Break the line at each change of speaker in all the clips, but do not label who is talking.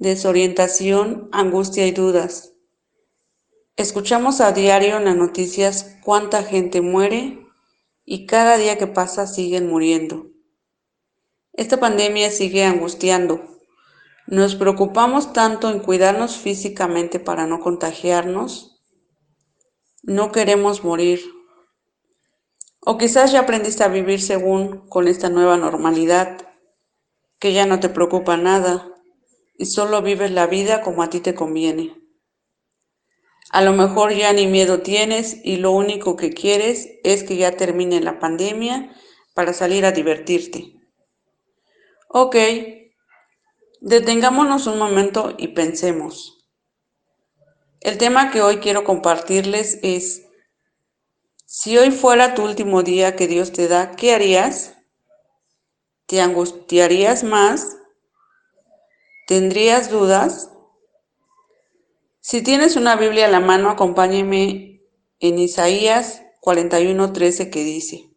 desorientación, angustia y dudas. Escuchamos a diario en las noticias cuánta gente muere y cada día que pasa siguen muriendo. Esta pandemia sigue angustiando. Nos preocupamos tanto en cuidarnos físicamente para no contagiarnos. No queremos morir. O quizás ya aprendiste a vivir según con esta nueva normalidad, que ya no te preocupa nada, y solo vives la vida como a ti te conviene. A lo mejor ya ni miedo tienes y lo único que quieres es que ya termine la pandemia para salir a divertirte. Ok, detengámonos un momento y pensemos. El tema que hoy quiero compartirles es, si hoy fuera tu último día que Dios te da, ¿qué harías? ¿Te angustiarías más? ¿Tendrías dudas? Si tienes una Biblia a la mano, acompáñeme en Isaías 41:13 que dice,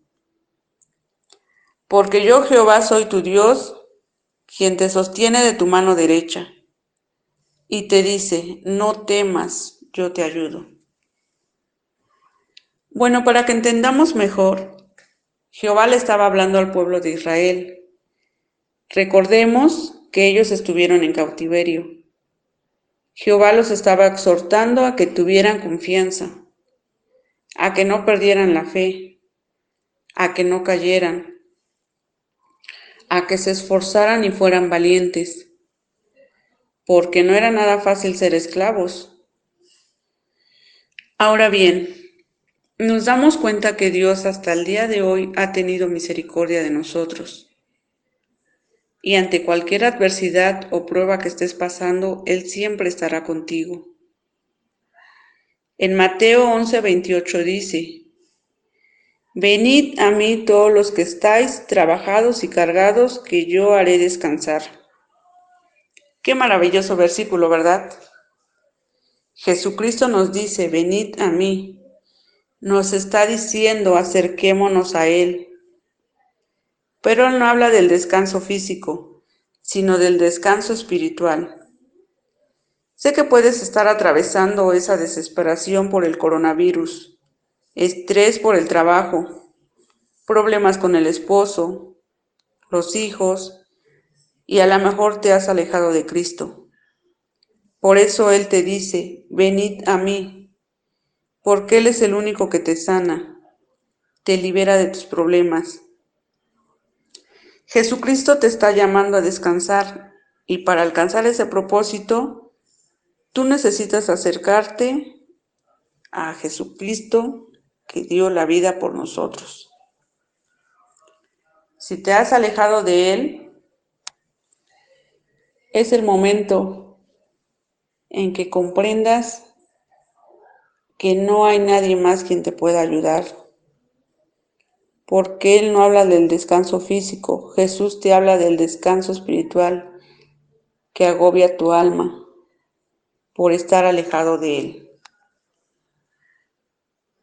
Porque yo Jehová soy tu Dios, quien te sostiene de tu mano derecha, y te dice, no temas, yo te ayudo. Bueno, para que entendamos mejor, Jehová le estaba hablando al pueblo de Israel. Recordemos que ellos estuvieron en cautiverio. Jehová los estaba exhortando a que tuvieran confianza, a que no perdieran la fe, a que no cayeran, a que se esforzaran y fueran valientes, porque no era nada fácil ser esclavos. Ahora bien, nos damos cuenta que Dios hasta el día de hoy ha tenido misericordia de nosotros y ante cualquier adversidad o prueba que estés pasando, Él siempre estará contigo. En Mateo 11:28 dice, Venid a mí todos los que estáis trabajados y cargados, que yo haré descansar. Qué maravilloso versículo, ¿verdad? Jesucristo nos dice, venid a mí. Nos está diciendo, acerquémonos a Él. Pero él no habla del descanso físico, sino del descanso espiritual. Sé que puedes estar atravesando esa desesperación por el coronavirus, estrés por el trabajo, problemas con el esposo, los hijos, y a lo mejor te has alejado de Cristo. Por eso Él te dice, venid a mí, porque Él es el único que te sana, te libera de tus problemas Jesucristo te está llamando a descansar y para alcanzar ese propósito, tú necesitas acercarte a Jesucristo que dio la vida por nosotros. Si te has alejado de Él, es el momento en que comprendas que no hay nadie más quien te pueda ayudar porque Él no habla del descanso físico, Jesús te habla del descanso espiritual que agobia tu alma por estar alejado de Él.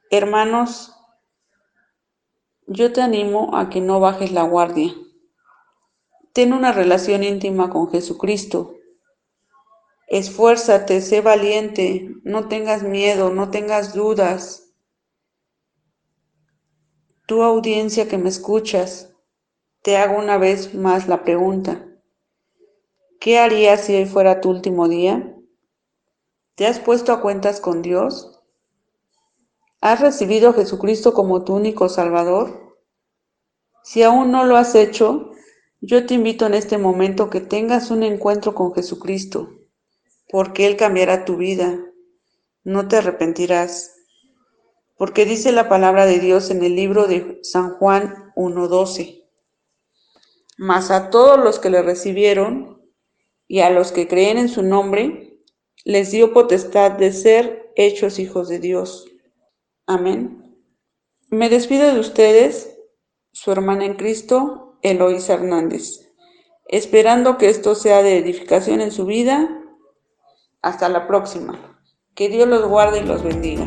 Hermanos, yo te animo a que no bajes la guardia. Ten una relación íntima con Jesucristo. Esfuérzate, sé valiente, no tengas miedo, no tengas dudas. Tu audiencia que me escuchas, te hago una vez más la pregunta. ¿Qué harías si hoy fuera tu último día? ¿Te has puesto a cuentas con Dios? ¿Has recibido a Jesucristo como tu único Salvador? Si aún no lo has hecho, yo te invito en este momento que tengas un encuentro con Jesucristo, porque Él cambiará tu vida. No te arrepentirás porque dice la palabra de Dios en el libro de San Juan 1.12. Mas a todos los que le recibieron y a los que creen en su nombre, les dio potestad de ser hechos hijos de Dios. Amén. Me despido de ustedes, su hermana en Cristo, Eloísa Hernández, esperando que esto sea de edificación en su vida. Hasta la próxima. Que Dios los guarde y los bendiga.